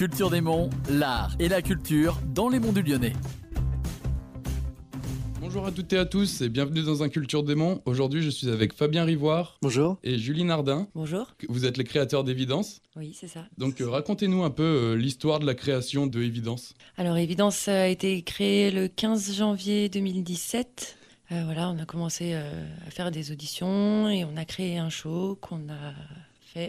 Culture des Monts, l'art et la culture dans les monts du Lyonnais. Bonjour à toutes et à tous et bienvenue dans un Culture Démon. Aujourd'hui, je suis avec Fabien Rivoire. Bonjour. Et Julie Nardin. Bonjour. Vous êtes les créateurs d'Évidence. Oui, c'est ça. Donc, euh, racontez-nous un peu euh, l'histoire de la création de Évidence. Alors, Évidence a été créée le 15 janvier 2017. Euh, voilà, on a commencé à faire des auditions et on a créé un show qu'on a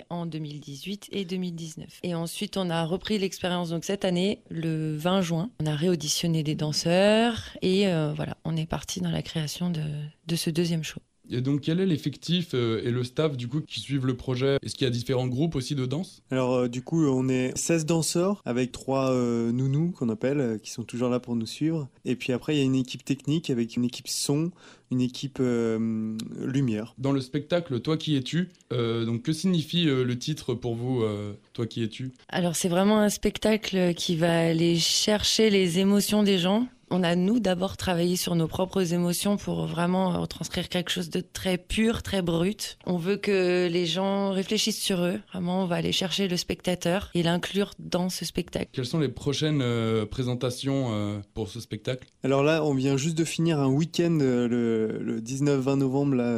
en 2018 et 2019. Et ensuite, on a repris l'expérience donc cette année, le 20 juin. On a réauditionné des danseurs et euh, voilà, on est parti dans la création de, de ce deuxième show. Et donc, quel est l'effectif euh, et le staff du coup qui suivent le projet? Est-ce qu'il y a différents groupes aussi de danse? Alors, euh, du coup, on est 16 danseurs avec trois nounous qu'on appelle, qui sont toujours là pour nous suivre. Et puis après, il y a une équipe technique avec une équipe son, une équipe euh, lumière. Dans le spectacle Toi qui es-tu euh, Donc que signifie euh, le titre pour vous Toi qui es-tu? Alors c'est vraiment un spectacle qui va aller chercher les émotions des gens on a nous d'abord travaillé sur nos propres émotions pour vraiment retranscrire quelque chose de très pur, très brut. On veut que les gens réfléchissent sur eux. Vraiment, on va aller chercher le spectateur et l'inclure dans ce spectacle. Quelles sont les prochaines euh, présentations euh, pour ce spectacle? Alors là, on vient juste de finir un week-end euh, le, 19-20 novembre là,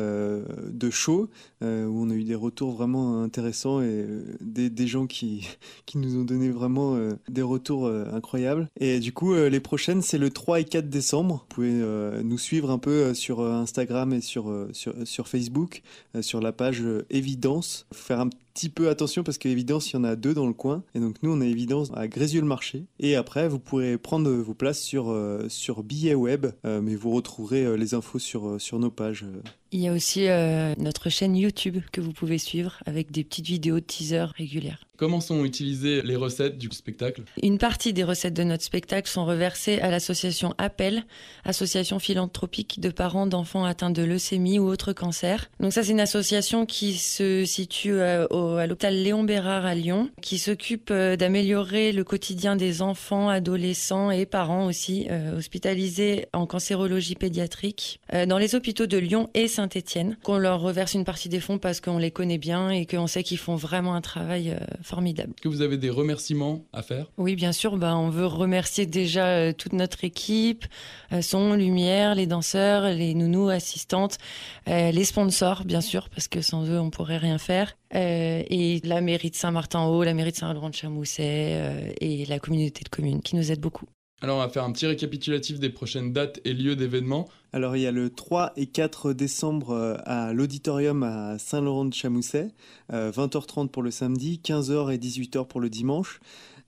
de show où on a eu des retours vraiment intéressants et des, des, gens qui, qui nous ont donné vraiment des retours incroyables. Et du coup, les prochaines, c'est le 3 3 et 4 décembre. Vous pouvez euh, nous suivre un peu euh, sur euh, Instagram et sur, sur, sur Facebook, sur la page Évidence. Faire un petit peu attention parce qu'évidence, il y en a deux dans le coin. Et donc nous, on a évidence à Grézieux-le-Marché. Et après, vous pourrez prendre vos places sur, sur Billet Web, mais vous retrouverez les infos sur, sur nos pages. Il y a aussi notre chaîne YouTube que vous pouvez suivre avec des petites vidéos de teaser régulières. Comment sont utilisées les recettes du spectacle? Une partie des recettes de notre spectacle sont reversées à l'association Appel, association philanthropique de parents d'enfants atteints de leucémie ou autres cancers. Donc ça, c'est une association qui se situe euh, à l'hôpital Léon Bérard à Lyon, qui s'occupe euh, d'améliorer le quotidien des enfants, adolescents et parents aussi euh, hospitalisés en cancérologie pédiatrique dans les hôpitaux de Lyon et Saint-Étienne. Qu'on leur reverse une partie des fonds parce qu'on les connaît bien et qu'on sait qu'ils font vraiment un travail formidable. Que vous avez des remerciements à faire? Oui, bien sûr. Ben, on veut remercier déjà euh, toute notre équipe, euh, son, lumière, les danseurs, les nounous, assistantes, euh, les sponsors, bien sûr, parce que sans eux, on pourrait rien faire. Et la mairie de Saint-Martin-Haut, la mairie de Saint-Laurent-de-Chamousset et la communauté de communes qui nous aident beaucoup. Alors on va faire un petit récapitulatif des prochaines dates et lieux d'événements. Alors il y a le 3 et 4 décembre euh, à l'auditorium à Saint-Laurent-de-Chamousset, 20h30 euh, pour le samedi, 15h et 18h pour le dimanche.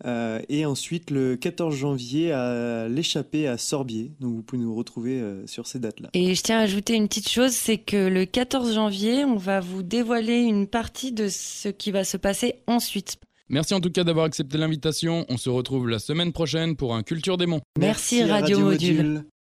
Euh, et ensuite le 14 janvier à l'échappée à Sorbier. Donc vous pouvez nous retrouver sur ces dates-là. Et je tiens à ajouter une petite chose, c'est que le 14 janvier, on va vous dévoiler une partie de ce qui va se passer ensuite. Merci en tout cas d'avoir accepté l'invitation. On se retrouve la semaine prochaine pour un Culture Démon. Merci, Radio, Module.